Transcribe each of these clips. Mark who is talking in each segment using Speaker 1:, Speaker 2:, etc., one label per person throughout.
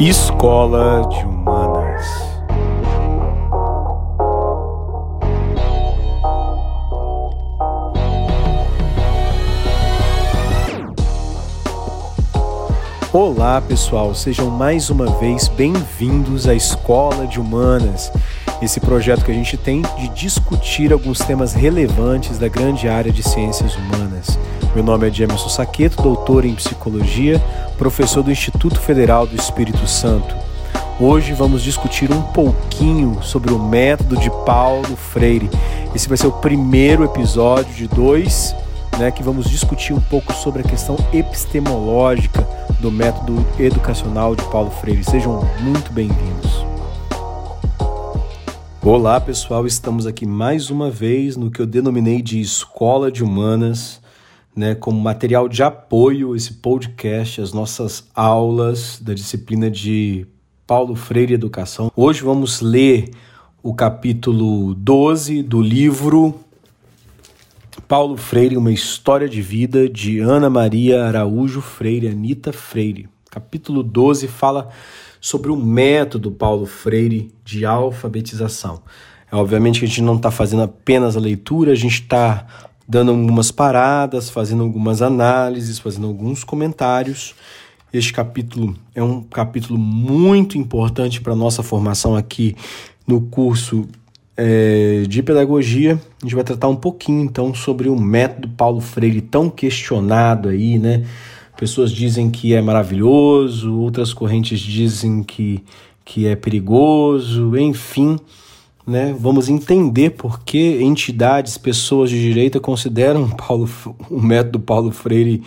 Speaker 1: Escola de Humanas. Olá, pessoal, sejam mais uma vez bem-vindos à Escola de Humanas, esse projeto que a gente tem de discutir alguns temas relevantes da grande área de ciências humanas. Meu nome é Jamerson Saqueto, doutor em psicologia, professor do Instituto Federal do Espírito Santo. Hoje vamos discutir um pouquinho sobre o método de Paulo Freire. Esse vai ser o primeiro episódio de dois, né, que vamos discutir um pouco sobre a questão epistemológica do método educacional de Paulo Freire. Sejam muito bem-vindos. Olá, pessoal, estamos aqui mais uma vez no que eu denominei de Escola de Humanas né, como material de apoio esse podcast, as nossas aulas da disciplina de Paulo Freire Educação. Hoje vamos ler o capítulo 12 do livro Paulo Freire, uma história de vida de Ana Maria Araújo Freire, Anita Freire. Capítulo 12 fala sobre o método Paulo Freire de alfabetização. É, obviamente que a gente não está fazendo apenas a leitura, a gente está dando algumas paradas, fazendo algumas análises, fazendo alguns comentários. Este capítulo é um capítulo muito importante para a nossa formação aqui no curso é, de pedagogia. A gente vai tratar um pouquinho então sobre o método Paulo Freire tão questionado aí, né? Pessoas dizem que é maravilhoso, outras correntes dizem que, que é perigoso, enfim né? Vamos entender por que entidades, pessoas de direita consideram Paulo, o método Paulo Freire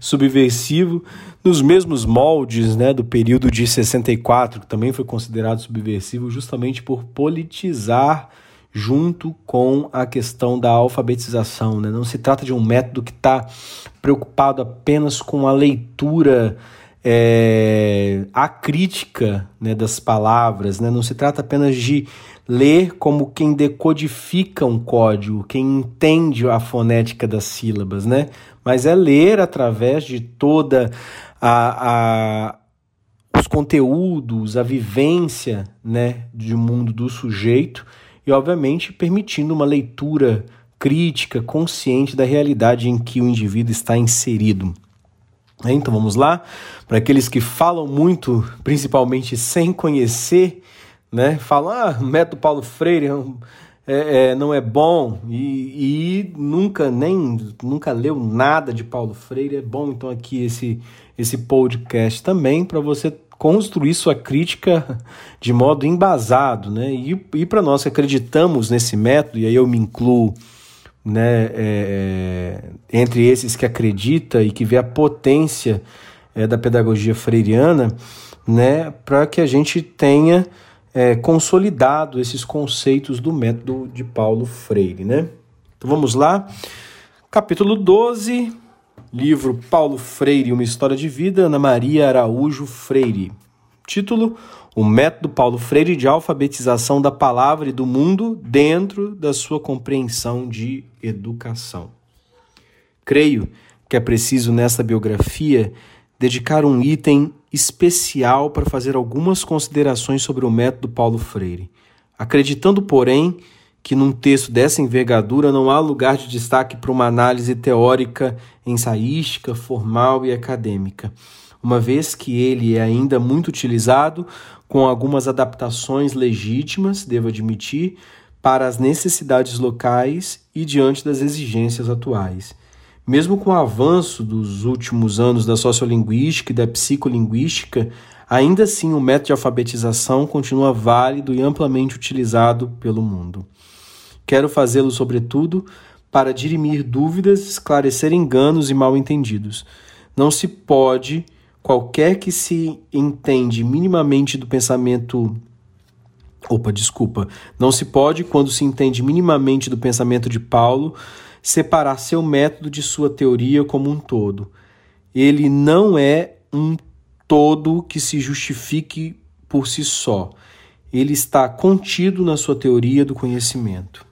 Speaker 1: subversivo nos mesmos moldes, né, do período de 64, que também foi considerado subversivo justamente por politizar junto com a questão da alfabetização. Né? Não se trata de um método que está preocupado apenas com a leitura é, a crítica né, das palavras, né? não se trata apenas de ler como quem decodifica um código, quem entende a fonética das sílabas, né? Mas é ler através de toda a, a os conteúdos, a vivência, né, de mundo do sujeito e obviamente permitindo uma leitura crítica, consciente da realidade em que o indivíduo está inserido. Então vamos lá, para aqueles que falam muito, principalmente sem conhecer né? Falam, ah, método Paulo Freire é, é, é, não é bom e, e, nunca nem nunca leu nada de Paulo Freire. É bom então aqui esse esse podcast também para você construir sua crítica de modo embasado, né? E, e para nós que acreditamos nesse método, e aí eu me incluo né, é, é entre esses que acredita e que vê a potência é, da pedagogia freiriana, né, para que a gente tenha é, consolidado esses conceitos do método de Paulo Freire. Né? Então vamos lá. Capítulo 12, livro Paulo Freire, Uma História de Vida, Ana Maria Araújo Freire. Título: O método Paulo Freire de alfabetização da palavra e do mundo dentro da sua compreensão de educação. Creio que é preciso nessa biografia dedicar um item especial para fazer algumas considerações sobre o método Paulo Freire, acreditando, porém, que num texto dessa envergadura não há lugar de destaque para uma análise teórica, ensaística, formal e acadêmica, uma vez que ele é ainda muito utilizado, com algumas adaptações legítimas, devo admitir, para as necessidades locais e diante das exigências atuais. Mesmo com o avanço dos últimos anos da sociolinguística e da psicolinguística, ainda assim o método de alfabetização continua válido e amplamente utilizado pelo mundo. Quero fazê-lo, sobretudo, para dirimir dúvidas, esclarecer enganos e mal-entendidos. Não se pode, qualquer que se entende minimamente do pensamento Opa, desculpa. Não se pode, quando se entende minimamente do pensamento de Paulo, separar seu método de sua teoria como um todo. Ele não é um todo que se justifique por si só. Ele está contido na sua teoria do conhecimento.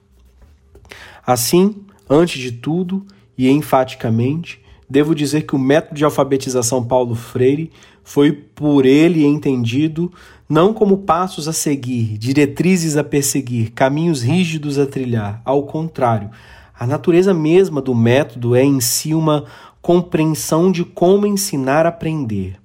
Speaker 1: Assim, antes de tudo e enfaticamente, devo dizer que o método de alfabetização Paulo Freire foi por ele entendido não como passos a seguir, diretrizes a perseguir, caminhos rígidos a trilhar. Ao contrário, a natureza mesma do método é em si uma compreensão de como ensinar a aprender.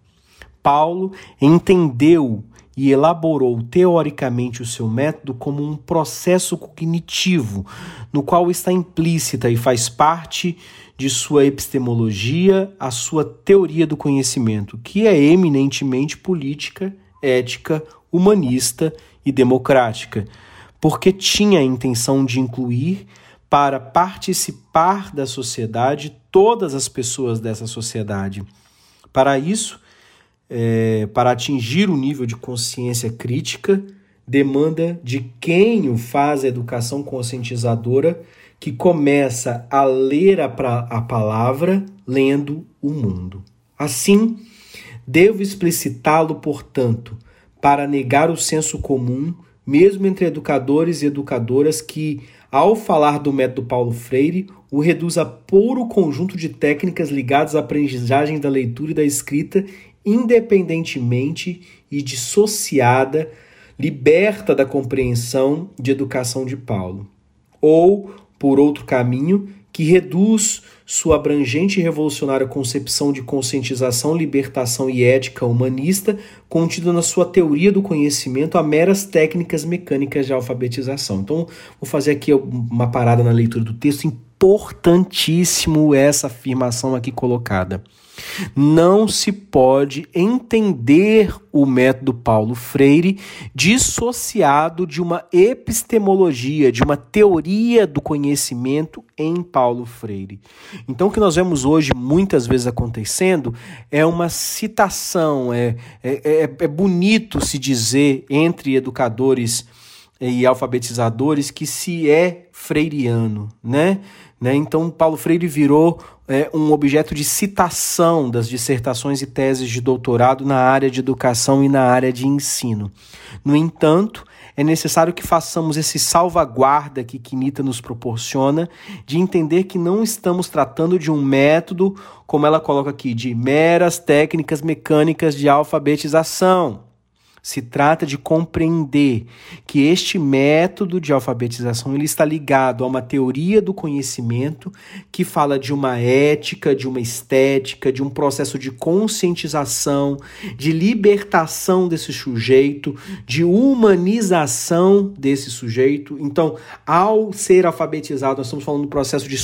Speaker 1: Paulo entendeu e elaborou teoricamente o seu método como um processo cognitivo, no qual está implícita e faz parte de sua epistemologia a sua teoria do conhecimento, que é eminentemente política, ética, humanista e democrática, porque tinha a intenção de incluir para participar da sociedade todas as pessoas dessa sociedade. Para isso, é, para atingir o nível de consciência crítica, demanda de quem o faz a educação conscientizadora, que começa a ler a, pra, a palavra lendo o mundo. Assim, devo explicitá-lo, portanto, para negar o senso comum, mesmo entre educadores e educadoras que, ao falar do método Paulo Freire, o reduz a puro conjunto de técnicas ligadas à aprendizagem da leitura e da escrita independentemente e dissociada, liberta da compreensão de educação de Paulo. Ou, por outro caminho, que reduz sua abrangente e revolucionária concepção de conscientização, libertação e ética humanista, contida na sua teoria do conhecimento, a meras técnicas mecânicas de alfabetização. Então, vou fazer aqui uma parada na leitura do texto. Importantíssimo essa afirmação aqui colocada. Não se pode entender o método Paulo Freire dissociado de uma epistemologia, de uma teoria do conhecimento em Paulo Freire. Então, o que nós vemos hoje muitas vezes acontecendo é uma citação, é, é, é, é bonito se dizer entre educadores e alfabetizadores que se é freiriano, né? Né? Então, Paulo Freire virou é, um objeto de citação das dissertações e teses de doutorado na área de educação e na área de ensino. No entanto, é necessário que façamos esse salvaguarda que Quinita nos proporciona de entender que não estamos tratando de um método, como ela coloca aqui, de meras técnicas mecânicas de alfabetização. Se trata de compreender que este método de alfabetização ele está ligado a uma teoria do conhecimento que fala de uma ética, de uma estética, de um processo de conscientização, de libertação desse sujeito, de humanização desse sujeito. Então, ao ser alfabetizado, nós estamos falando do processo de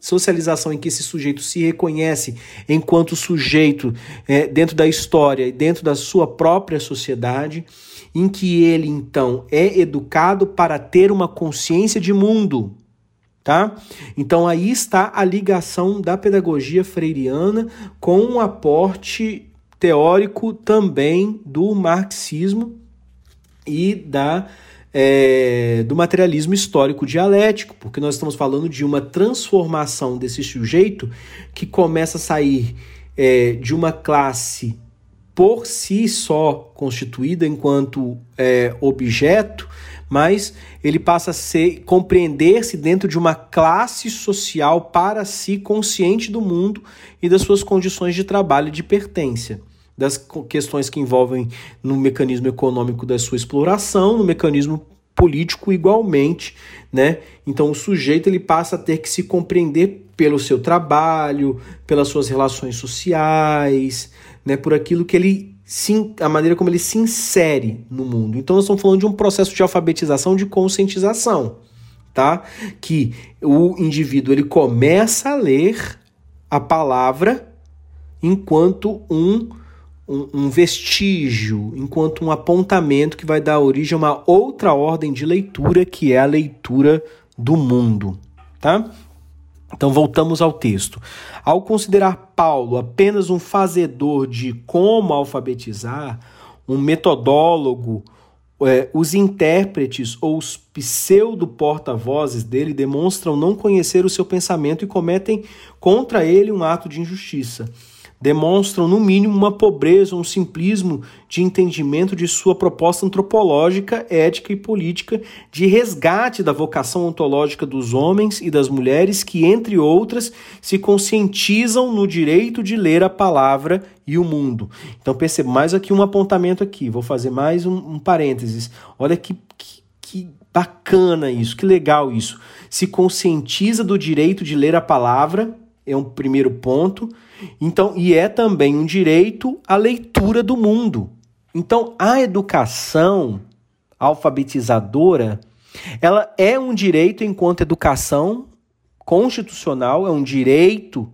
Speaker 1: socialização em que esse sujeito se reconhece enquanto sujeito é, dentro da história e dentro da sua própria sociedade sociedade em que ele então é educado para ter uma consciência de mundo, tá? Então aí está a ligação da pedagogia freiriana com um aporte teórico também do marxismo e da é, do materialismo histórico dialético, porque nós estamos falando de uma transformação desse sujeito que começa a sair é, de uma classe por si só constituída enquanto é, objeto, mas ele passa a ser compreender-se dentro de uma classe social para si consciente do mundo e das suas condições de trabalho e de pertença das questões que envolvem no mecanismo econômico da sua exploração, no mecanismo político igualmente, né? Então o sujeito ele passa a ter que se compreender pelo seu trabalho, pelas suas relações sociais, né, por aquilo que ele a maneira como ele se insere no mundo. Então nós estamos falando de um processo de alfabetização, de conscientização, tá? Que o indivíduo ele começa a ler a palavra enquanto um, um, um vestígio, enquanto um apontamento que vai dar origem a uma outra ordem de leitura, que é a leitura do mundo, tá? Então voltamos ao texto. Ao considerar Paulo apenas um fazedor de como alfabetizar, um metodólogo, é, os intérpretes ou os pseudo-porta-vozes dele demonstram não conhecer o seu pensamento e cometem contra ele um ato de injustiça. Demonstram, no mínimo, uma pobreza, um simplismo de entendimento de sua proposta antropológica, ética e política de resgate da vocação ontológica dos homens e das mulheres que, entre outras, se conscientizam no direito de ler a palavra e o mundo. Então perceba mais aqui um apontamento aqui, vou fazer mais um, um parênteses. Olha que, que, que bacana isso, que legal isso. Se conscientiza do direito de ler a palavra, é um primeiro ponto então, e é também um direito à leitura do mundo. Então, a educação alfabetizadora, ela é um direito enquanto educação constitucional, é um direito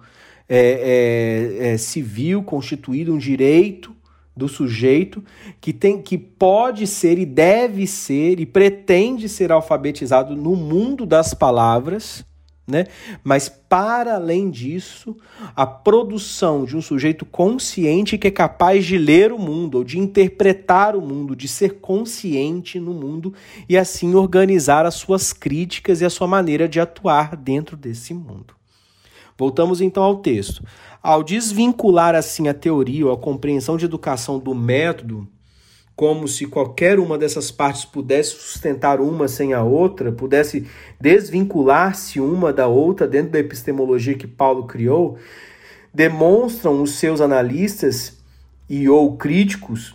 Speaker 1: é, é, é, civil constituído, um direito do sujeito que tem que pode ser e deve ser e pretende ser alfabetizado no mundo das palavras né? Mas, para além disso, a produção de um sujeito consciente que é capaz de ler o mundo, ou de interpretar o mundo, de ser consciente no mundo e assim organizar as suas críticas e a sua maneira de atuar dentro desse mundo. Voltamos então ao texto. Ao desvincular assim a teoria ou a compreensão de educação do método, como se qualquer uma dessas partes pudesse sustentar uma sem a outra, pudesse desvincular-se uma da outra dentro da epistemologia que Paulo criou, demonstram os seus analistas e ou críticos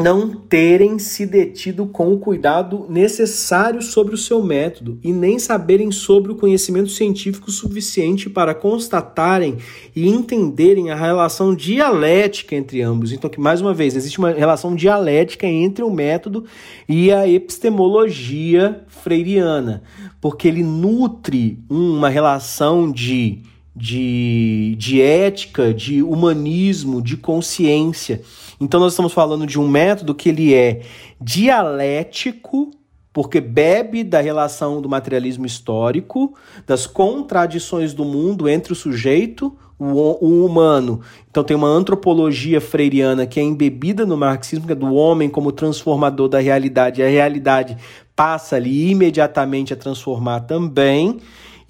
Speaker 1: não terem se detido com o cuidado necessário sobre o seu método e nem saberem sobre o conhecimento científico suficiente para constatarem e entenderem a relação dialética entre ambos. Então, que mais uma vez, existe uma relação dialética entre o método e a epistemologia freiriana, porque ele nutre uma relação de de, de ética, de humanismo, de consciência. Então nós estamos falando de um método que ele é dialético, porque bebe da relação do materialismo histórico, das contradições do mundo entre o sujeito, o, humano. Então tem uma antropologia freiriana que é embebida no marxismo, que é do homem como transformador da realidade, a realidade passa ali imediatamente a transformar também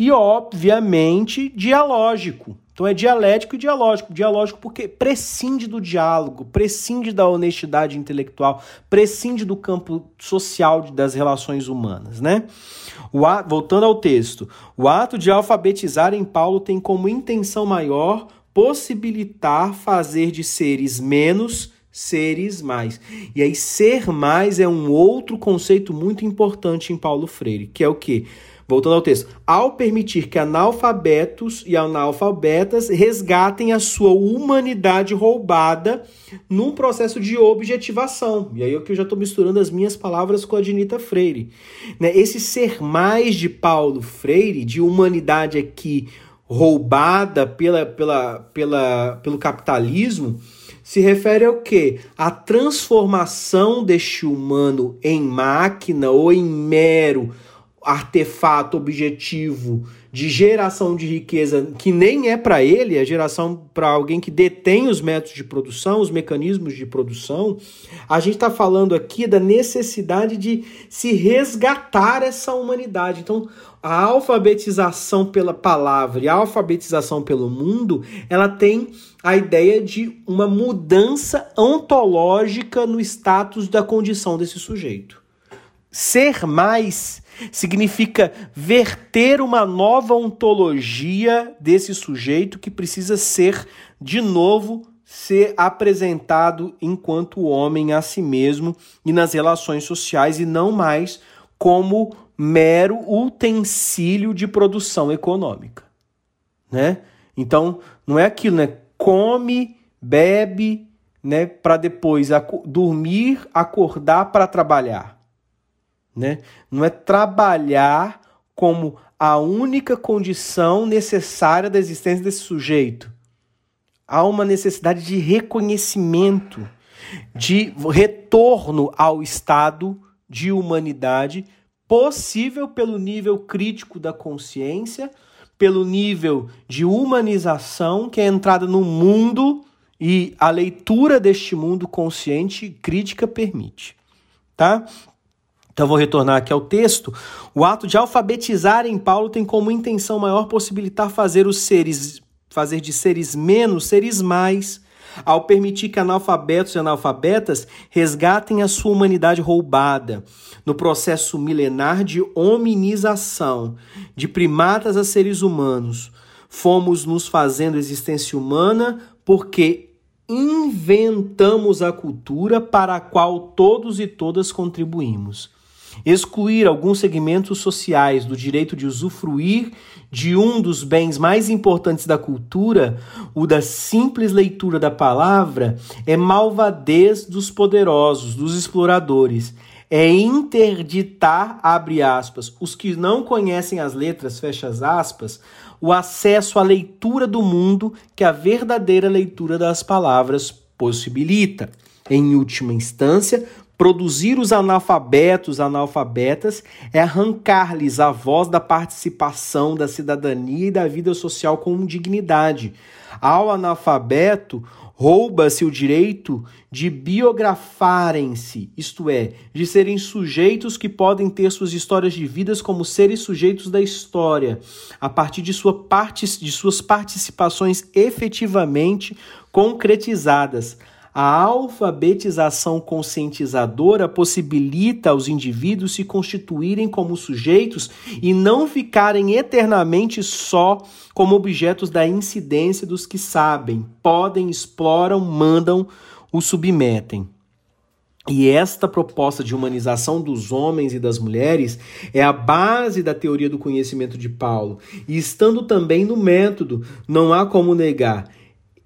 Speaker 1: e, obviamente, dialógico. Então é dialético e dialógico. Dialógico porque prescinde do diálogo, prescinde da honestidade intelectual, prescinde do campo social das relações humanas, né? O ato, voltando ao texto, o ato de alfabetizar em Paulo tem como intenção maior possibilitar fazer de seres menos seres mais. E aí ser mais é um outro conceito muito importante em Paulo Freire, que é o que Voltando ao texto, ao permitir que analfabetos e analfabetas resgatem a sua humanidade roubada num processo de objetivação. E aí é que eu já estou misturando as minhas palavras com a de Anita Freire. Né? Esse ser mais de Paulo Freire, de humanidade aqui roubada pela, pela, pela, pelo capitalismo, se refere ao que? A transformação deste humano em máquina ou em mero artefato objetivo de geração de riqueza que nem é para ele, é geração para alguém que detém os métodos de produção, os mecanismos de produção, a gente está falando aqui da necessidade de se resgatar essa humanidade. Então, a alfabetização pela palavra e a alfabetização pelo mundo, ela tem a ideia de uma mudança ontológica no status da condição desse sujeito. Ser mais significa verter uma nova ontologia desse sujeito que precisa ser, de novo, ser apresentado enquanto homem a si mesmo e nas relações sociais e não mais como mero utensílio de produção econômica, né? Então, não é aquilo, né? Come, bebe, né, para depois dormir, acordar para trabalhar né? Não é trabalhar como a única condição necessária da existência desse sujeito. Há uma necessidade de reconhecimento, de retorno ao estado de humanidade possível pelo nível crítico da consciência, pelo nível de humanização, que é entrada no mundo e a leitura deste mundo consciente crítica permite, tá? Então vou retornar aqui ao texto. O ato de alfabetizar em Paulo tem como intenção maior possibilitar fazer os seres fazer de seres menos seres mais, ao permitir que analfabetos e analfabetas resgatem a sua humanidade roubada no processo milenar de hominização de primatas a seres humanos. Fomos nos fazendo existência humana porque inventamos a cultura para a qual todos e todas contribuímos. Excluir alguns segmentos sociais do direito de usufruir de um dos bens mais importantes da cultura, o da simples leitura da palavra, é malvadez dos poderosos, dos exploradores. É interditar, abre aspas, os que não conhecem as letras, fecha aspas, o acesso à leitura do mundo que a verdadeira leitura das palavras possibilita. Em última instância, Produzir os analfabetos, analfabetas, é arrancar-lhes a voz da participação, da cidadania e da vida social com dignidade. Ao analfabeto, rouba-se o direito de biografarem-se, isto é, de serem sujeitos que podem ter suas histórias de vidas como seres sujeitos da história, a partir de, sua parte, de suas participações efetivamente concretizadas, a alfabetização conscientizadora possibilita aos indivíduos se constituírem como sujeitos e não ficarem eternamente só como objetos da incidência dos que sabem, podem, exploram, mandam, o submetem. E esta proposta de humanização dos homens e das mulheres é a base da teoria do conhecimento de Paulo. E estando também no método, não há como negar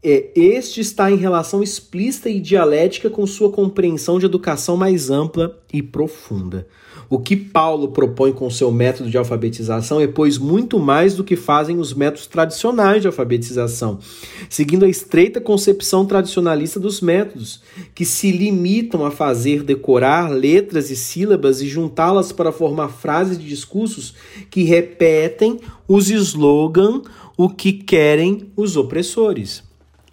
Speaker 1: é, este está em relação explícita e dialética com sua compreensão de educação mais ampla e profunda. O que Paulo propõe com seu método de alfabetização é, pois, muito mais do que fazem os métodos tradicionais de alfabetização, seguindo a estreita concepção tradicionalista dos métodos, que se limitam a fazer decorar letras e sílabas e juntá-las para formar frases de discursos que repetem os slogans o que querem os opressores.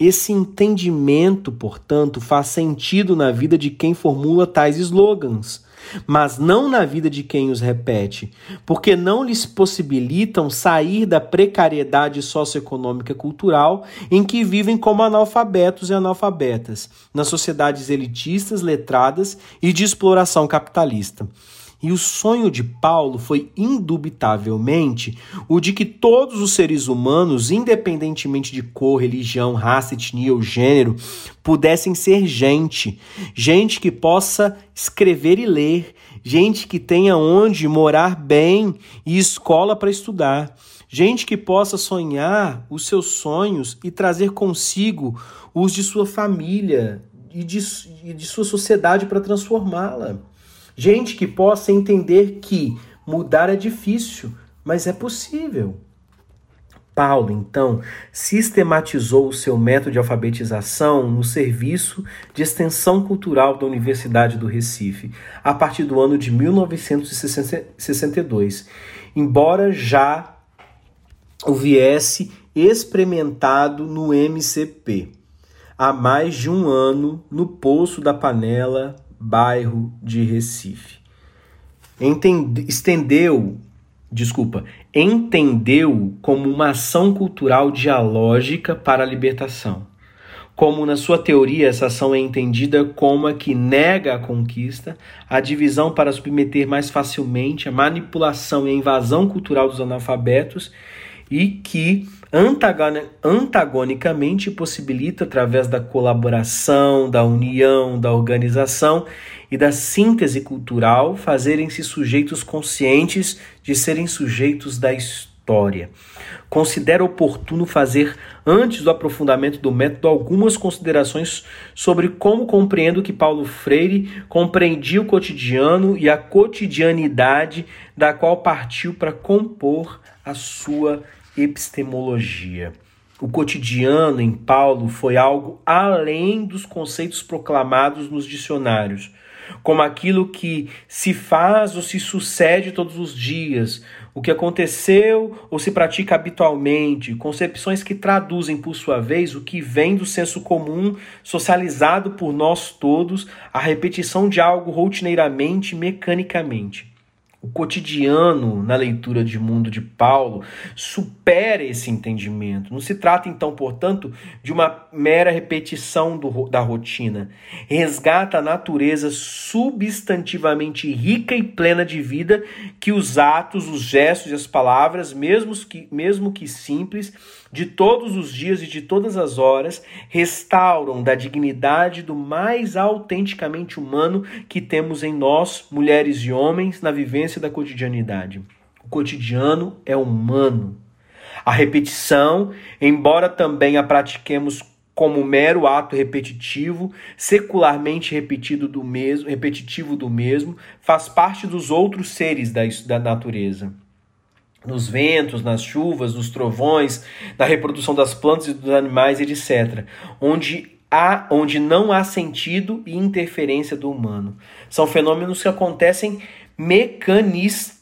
Speaker 1: Esse entendimento, portanto, faz sentido na vida de quem formula tais slogans, mas não na vida de quem os repete, porque não lhes possibilitam sair da precariedade socioeconômica cultural em que vivem como analfabetos e analfabetas, nas sociedades elitistas, letradas e de exploração capitalista. E o sonho de Paulo foi indubitavelmente o de que todos os seres humanos, independentemente de cor, religião, raça, etnia ou gênero, pudessem ser gente, gente que possa escrever e ler, gente que tenha onde morar bem e escola para estudar, gente que possa sonhar os seus sonhos e trazer consigo os de sua família e de, e de sua sociedade para transformá-la. Gente que possa entender que mudar é difícil, mas é possível. Paulo, então, sistematizou o seu método de alfabetização no serviço de extensão cultural da Universidade do Recife, a partir do ano de 1962, embora já o viesse experimentado no MCP há mais de um ano no Poço da Panela, bairro de Recife. Entende, estendeu, desculpa, entendeu como uma ação cultural dialógica para a libertação. Como na sua teoria essa ação é entendida como a que nega a conquista, a divisão para submeter mais facilmente a manipulação e a invasão cultural dos analfabetos e que antagonicamente possibilita, através da colaboração, da união, da organização e da síntese cultural, fazerem-se sujeitos conscientes de serem sujeitos da história. Considero oportuno fazer, antes do aprofundamento do método, algumas considerações sobre como compreendo que Paulo Freire compreendia o cotidiano e a cotidianidade da qual partiu para compor a sua epistemologia. O cotidiano em Paulo foi algo além dos conceitos proclamados nos dicionários, como aquilo que se faz ou se sucede todos os dias, o que aconteceu ou se pratica habitualmente, concepções que traduzem, por sua vez, o que vem do senso comum socializado por nós todos, a repetição de algo rotineiramente, mecanicamente. O cotidiano na leitura de mundo de Paulo supera esse entendimento. Não se trata, então, portanto, de uma mera repetição do, da rotina. Resgata a natureza substantivamente rica e plena de vida que os atos, os gestos e as palavras, mesmo que, mesmo que simples, de todos os dias e de todas as horas, restauram da dignidade do mais autenticamente humano que temos em nós, mulheres e homens, na vivência da cotidianidade. O cotidiano é humano. A repetição, embora também a pratiquemos como mero ato repetitivo, secularmente repetido do mesmo, repetitivo do mesmo, faz parte dos outros seres da, da natureza nos ventos, nas chuvas, nos trovões, na reprodução das plantas e dos animais, etc., onde há, onde não há sentido e interferência do humano. São fenômenos que acontecem mecanis,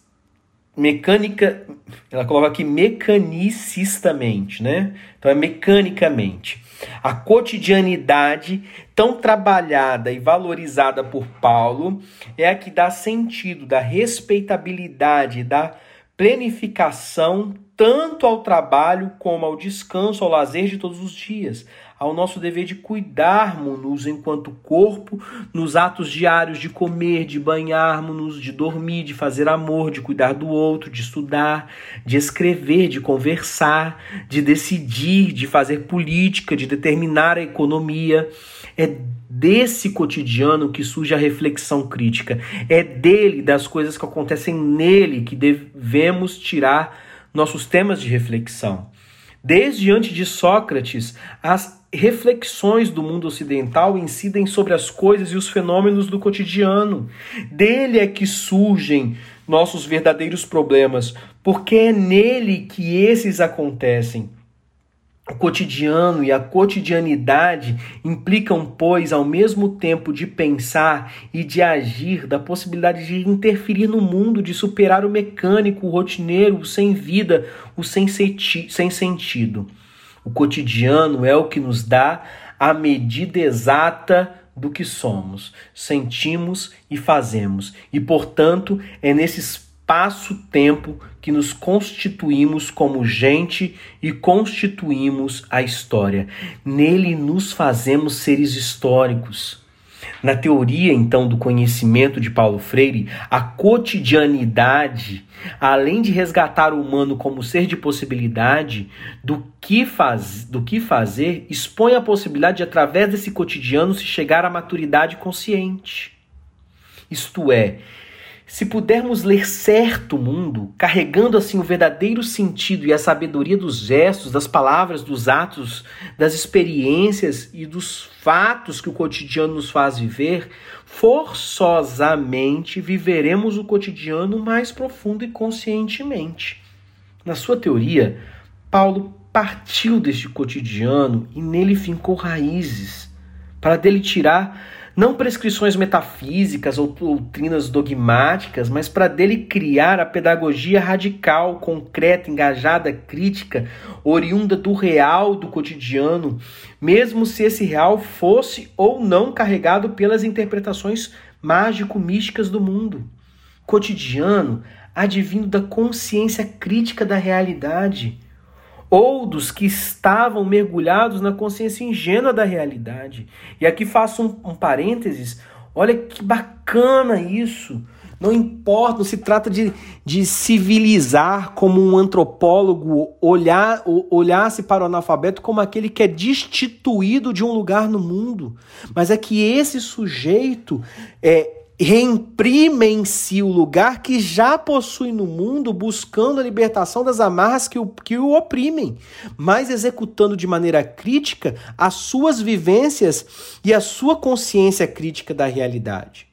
Speaker 1: mecânica, ela coloca aqui mecanicistamente, né? Então é mecanicamente. A cotidianidade tão trabalhada e valorizada por Paulo é a que dá sentido, da respeitabilidade, da planificação tanto ao trabalho como ao descanso, ao lazer de todos os dias, ao nosso dever de cuidarmos-nos enquanto corpo, nos atos diários de comer, de banharmos-nos, de dormir, de fazer amor, de cuidar do outro, de estudar, de escrever, de conversar, de decidir, de fazer política, de determinar a economia. É desse cotidiano que surge a reflexão crítica. É dele, das coisas que acontecem nele, que devemos tirar nossos temas de reflexão. Desde antes de Sócrates, as reflexões do mundo ocidental incidem sobre as coisas e os fenômenos do cotidiano. Dele é que surgem nossos verdadeiros problemas, porque é nele que esses acontecem. O cotidiano e a cotidianidade implicam, pois, ao mesmo tempo de pensar e de agir, da possibilidade de interferir no mundo, de superar o mecânico, o rotineiro, o sem vida, o sem, sem sentido. O cotidiano é o que nos dá a medida exata do que somos, sentimos e fazemos, e, portanto, é nesses espaço-tempo que nos constituímos como gente e constituímos a história. Nele nos fazemos seres históricos. Na teoria, então, do conhecimento de Paulo Freire, a cotidianidade, além de resgatar o humano como ser de possibilidade do que, faz, do que fazer, expõe a possibilidade de, através desse cotidiano, se chegar à maturidade consciente. Isto é, se pudermos ler certo o mundo, carregando assim o verdadeiro sentido e a sabedoria dos gestos, das palavras, dos atos, das experiências e dos fatos que o cotidiano nos faz viver, forçosamente viveremos o cotidiano mais profundo e conscientemente. Na sua teoria, Paulo partiu deste cotidiano e nele fincou raízes, para dele tirar não prescrições metafísicas ou doutrinas dogmáticas, mas para dele criar a pedagogia radical, concreta, engajada, crítica, oriunda do real, do cotidiano, mesmo se esse real fosse ou não carregado pelas interpretações mágico-místicas do mundo. Cotidiano advindo da consciência crítica da realidade ou dos que estavam mergulhados na consciência ingênua da realidade. E aqui faço um, um parênteses, olha que bacana isso. Não importa, não se trata de, de civilizar como um antropólogo olhar, olhasse para o analfabeto como aquele que é destituído de um lugar no mundo. Mas é que esse sujeito é, reimprime em si o lugar que já possui no mundo, buscando a libertação das amarras que o, que o oprimem, mas executando de maneira crítica as suas vivências e a sua consciência crítica da realidade.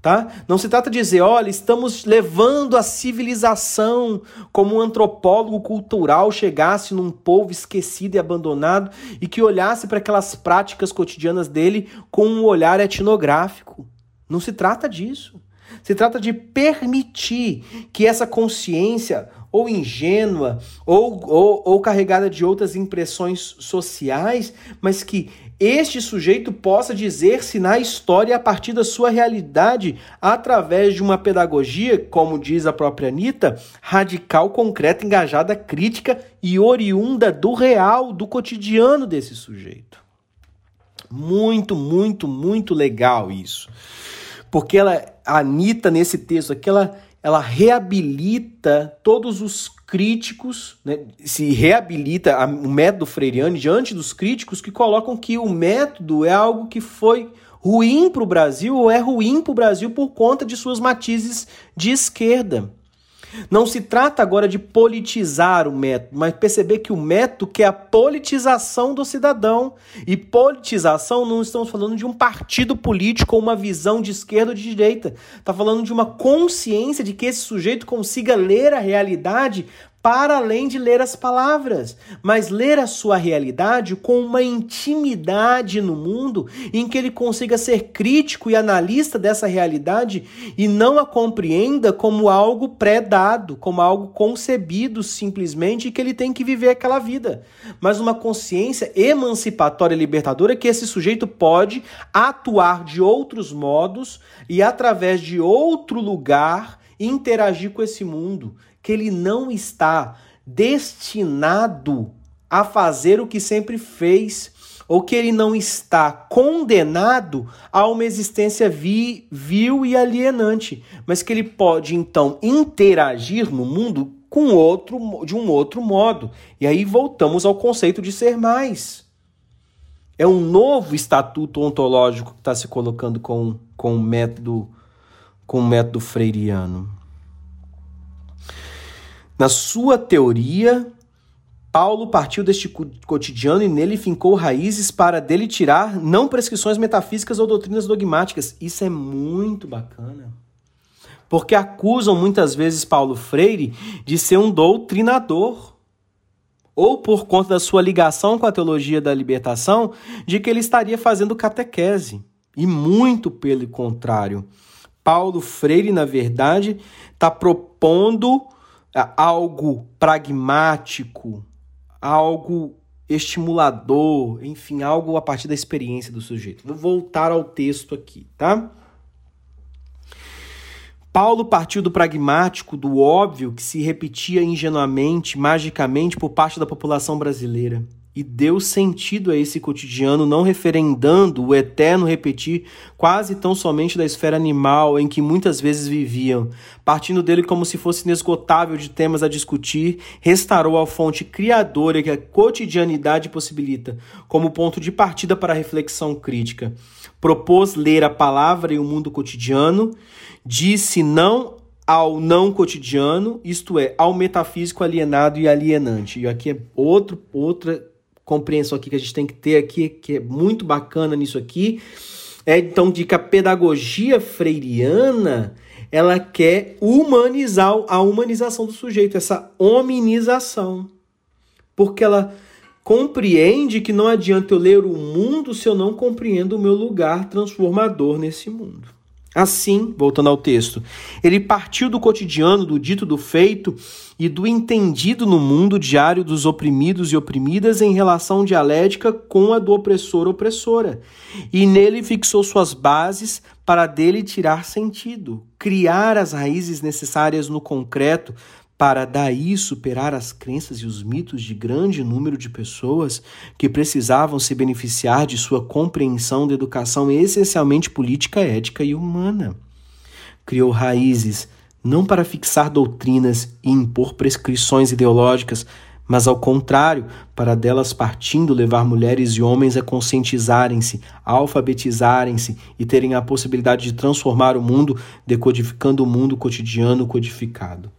Speaker 1: Tá? Não se trata de dizer, olha, estamos levando a civilização como um antropólogo cultural chegasse num povo esquecido e abandonado e que olhasse para aquelas práticas cotidianas dele com um olhar etnográfico. Não se trata disso. Se trata de permitir que essa consciência ou ingênua, ou, ou, ou carregada de outras impressões sociais, mas que este sujeito possa dizer-se na história a partir da sua realidade, através de uma pedagogia, como diz a própria Anitta, radical, concreta, engajada, crítica e oriunda do real, do cotidiano desse sujeito. Muito, muito, muito legal isso. Porque ela, a Anitta, nesse texto aqui, ela, ela reabilita todos os críticos, né, se reabilita a, o método freiriano diante dos críticos que colocam que o método é algo que foi ruim para o Brasil ou é ruim para o Brasil por conta de suas matizes de esquerda. Não se trata agora de politizar o método, mas perceber que o método quer a politização do cidadão. E politização não estamos falando de um partido político ou uma visão de esquerda ou de direita. Está falando de uma consciência de que esse sujeito consiga ler a realidade para além de ler as palavras, mas ler a sua realidade com uma intimidade no mundo em que ele consiga ser crítico e analista dessa realidade e não a compreenda como algo pré-dado, como algo concebido simplesmente que ele tem que viver aquela vida, mas uma consciência emancipatória e libertadora que esse sujeito pode atuar de outros modos e através de outro lugar interagir com esse mundo que ele não está destinado a fazer o que sempre fez, ou que ele não está condenado a uma existência vi, vil e alienante, mas que ele pode então interagir no mundo com outro de um outro modo. E aí voltamos ao conceito de ser mais. É um novo estatuto ontológico que está se colocando com, com o método com o método freiriano. Na sua teoria, Paulo partiu deste cotidiano e nele fincou raízes para dele tirar não prescrições metafísicas ou doutrinas dogmáticas. Isso é muito bacana. Porque acusam muitas vezes Paulo Freire de ser um doutrinador. Ou por conta da sua ligação com a teologia da libertação, de que ele estaria fazendo catequese. E muito pelo contrário. Paulo Freire, na verdade, está propondo algo pragmático, algo estimulador, enfim, algo a partir da experiência do sujeito. Vou voltar ao texto aqui, tá? Paulo partiu do pragmático, do óbvio que se repetia ingenuamente, magicamente por parte da população brasileira e deu sentido a esse cotidiano, não referendando o eterno repetir quase tão somente da esfera animal em que muitas vezes viviam. Partindo dele como se fosse inesgotável de temas a discutir, restaurou a fonte criadora que a cotidianidade possibilita, como ponto de partida para a reflexão crítica. Propôs ler a palavra e o mundo cotidiano, disse não ao não cotidiano, isto é, ao metafísico alienado e alienante. E aqui é outro, outra compreensão aqui que a gente tem que ter aqui, que é muito bacana nisso aqui, é então de que a pedagogia freiriana ela quer humanizar a humanização do sujeito, essa hominização. Porque ela compreende que não adianta eu ler o mundo se eu não compreendo o meu lugar transformador nesse mundo. Assim, voltando ao texto, ele partiu do cotidiano, do dito, do feito e do entendido no mundo diário dos oprimidos e oprimidas em relação dialética com a do opressor-opressora, e nele fixou suas bases para dele tirar sentido, criar as raízes necessárias no concreto para daí superar as crenças e os mitos de grande número de pessoas que precisavam se beneficiar de sua compreensão da educação essencialmente política, ética e humana. Criou raízes não para fixar doutrinas e impor prescrições ideológicas, mas ao contrário, para delas partindo levar mulheres e homens a conscientizarem-se, alfabetizarem-se e terem a possibilidade de transformar o mundo, decodificando o mundo cotidiano codificado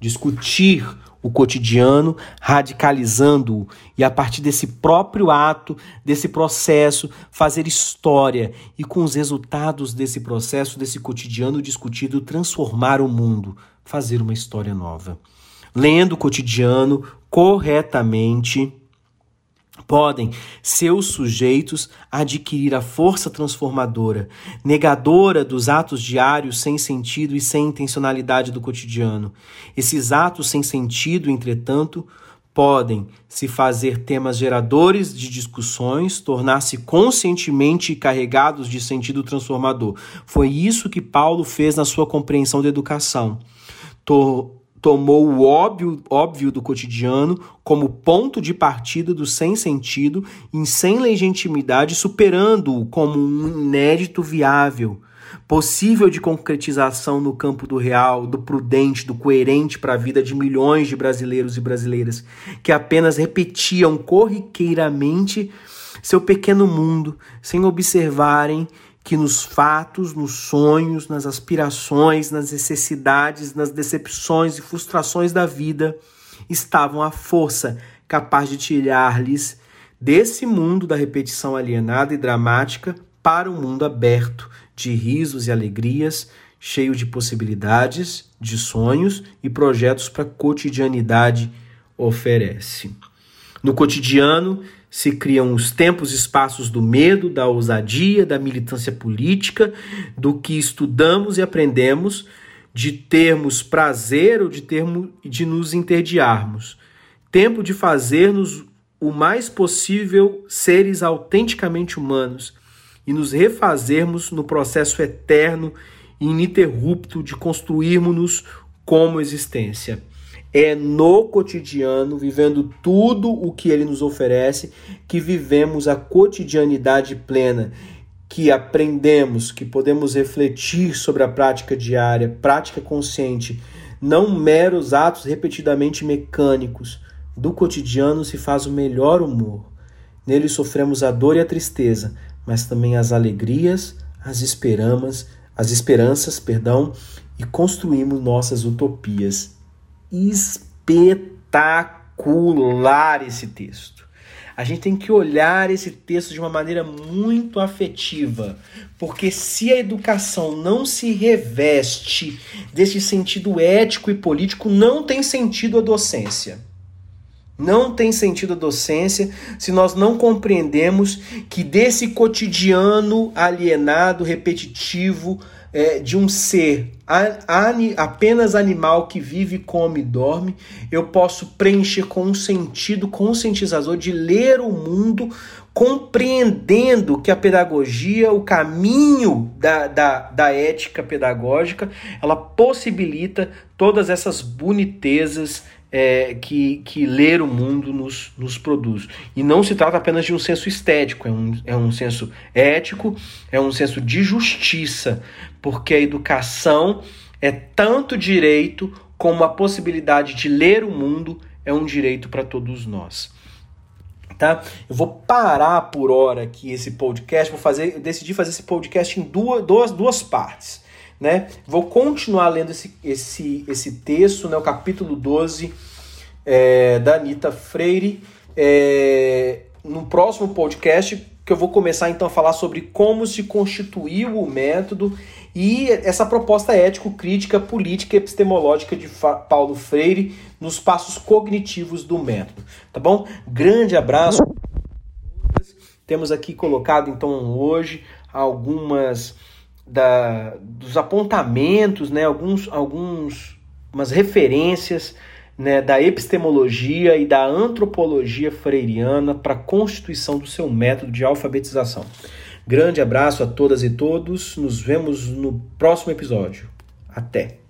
Speaker 1: discutir o cotidiano, radicalizando-o. E a partir desse próprio ato, desse processo, fazer história. E com os resultados desse processo, desse cotidiano discutido, transformar o mundo, fazer uma história nova. Lendo o cotidiano corretamente, podem seus sujeitos adquirir a força transformadora, negadora dos atos diários sem sentido e sem intencionalidade do cotidiano. Esses atos sem sentido, entretanto, podem se fazer temas geradores de discussões, tornar-se conscientemente carregados de sentido transformador. Foi isso que Paulo fez na sua compreensão da educação tomou o óbvio, óbvio do cotidiano como ponto de partida do sem sentido e sem legitimidade, superando-o como um inédito viável, possível de concretização no campo do real, do prudente, do coerente para a vida de milhões de brasileiros e brasileiras que apenas repetiam corriqueiramente seu pequeno mundo, sem observarem que nos fatos, nos sonhos, nas aspirações, nas necessidades, nas decepções e frustrações da vida estavam a força capaz de tirar-lhes desse mundo da repetição alienada e dramática para um mundo aberto de risos e alegrias, cheio de possibilidades, de sonhos e projetos para a cotidianidade oferece. No cotidiano, se criam os tempos e espaços do medo, da ousadia, da militância política, do que estudamos e aprendemos, de termos prazer ou de, termos, de nos interdiarmos. Tempo de fazermos o mais possível seres autenticamente humanos e nos refazermos no processo eterno e ininterrupto de construirmos-nos como existência. É no cotidiano, vivendo tudo o que ele nos oferece, que vivemos a cotidianidade plena, que aprendemos, que podemos refletir sobre a prática diária, prática consciente, não meros atos repetidamente mecânicos. Do cotidiano se faz o melhor humor. Nele sofremos a dor e a tristeza, mas também as alegrias, as esperanças, as esperanças, perdão, e construímos nossas utopias espetacular esse texto. A gente tem que olhar esse texto de uma maneira muito afetiva, porque se a educação não se reveste desse sentido ético e político, não tem sentido a docência. Não tem sentido a docência se nós não compreendemos que desse cotidiano alienado, repetitivo, é, de um ser apenas animal que vive, come e dorme, eu posso preencher com um sentido conscientizador de ler o mundo, compreendendo que a pedagogia, o caminho da, da, da ética pedagógica, ela possibilita todas essas bonitezas é, que, que ler o mundo nos, nos produz. E não se trata apenas de um senso estético, é um, é um senso ético, é um senso de justiça, porque a educação é tanto direito como a possibilidade de ler o mundo é um direito para todos nós. Tá? Eu vou parar por hora aqui esse podcast, vou fazer, decidi fazer esse podcast em duas, duas, duas partes. Né? Vou continuar lendo esse, esse, esse texto, né, o capítulo 12 é, da Anitta Freire. É, no próximo podcast, que eu vou começar então a falar sobre como se constituiu o método e essa proposta ético-crítica, política e epistemológica de Paulo Freire nos passos cognitivos do método. Tá bom? Grande abraço. Temos aqui colocado então hoje algumas da, dos apontamentos, né, alguns, alguns umas referências né, da epistemologia e da antropologia freiriana para a constituição do seu método de alfabetização. Grande abraço a todas e todos, nos vemos no próximo episódio. Até!